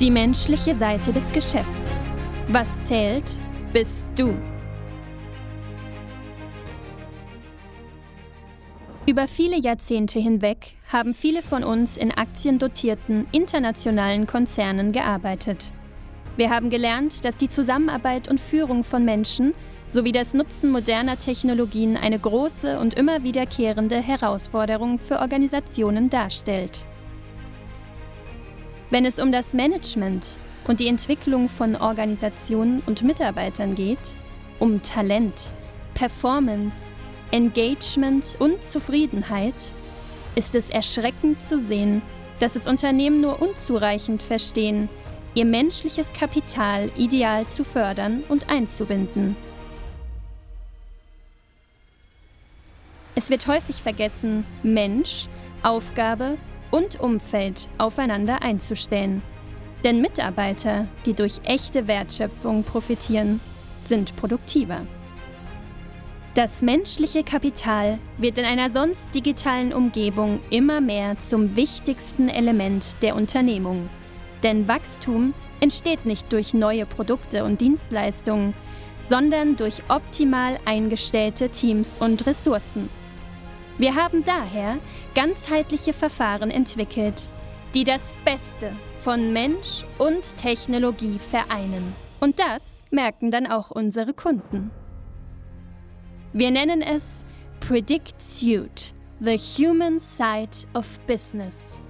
Die menschliche Seite des Geschäfts. Was zählt, bist du. Über viele Jahrzehnte hinweg haben viele von uns in aktiendotierten internationalen Konzernen gearbeitet. Wir haben gelernt, dass die Zusammenarbeit und Führung von Menschen sowie das Nutzen moderner Technologien eine große und immer wiederkehrende Herausforderung für Organisationen darstellt. Wenn es um das Management und die Entwicklung von Organisationen und Mitarbeitern geht, um Talent, Performance, Engagement und Zufriedenheit, ist es erschreckend zu sehen, dass es Unternehmen nur unzureichend verstehen, ihr menschliches Kapital ideal zu fördern und einzubinden. Es wird häufig vergessen, Mensch, Aufgabe und Umfeld aufeinander einzustellen. Denn Mitarbeiter, die durch echte Wertschöpfung profitieren, sind produktiver. Das menschliche Kapital wird in einer sonst digitalen Umgebung immer mehr zum wichtigsten Element der Unternehmung. Denn Wachstum entsteht nicht durch neue Produkte und Dienstleistungen, sondern durch optimal eingestellte Teams und Ressourcen. Wir haben daher ganzheitliche Verfahren entwickelt, die das Beste von Mensch und Technologie vereinen. Und das merken dann auch unsere Kunden. Wir nennen es Predict Suite, the Human Side of Business.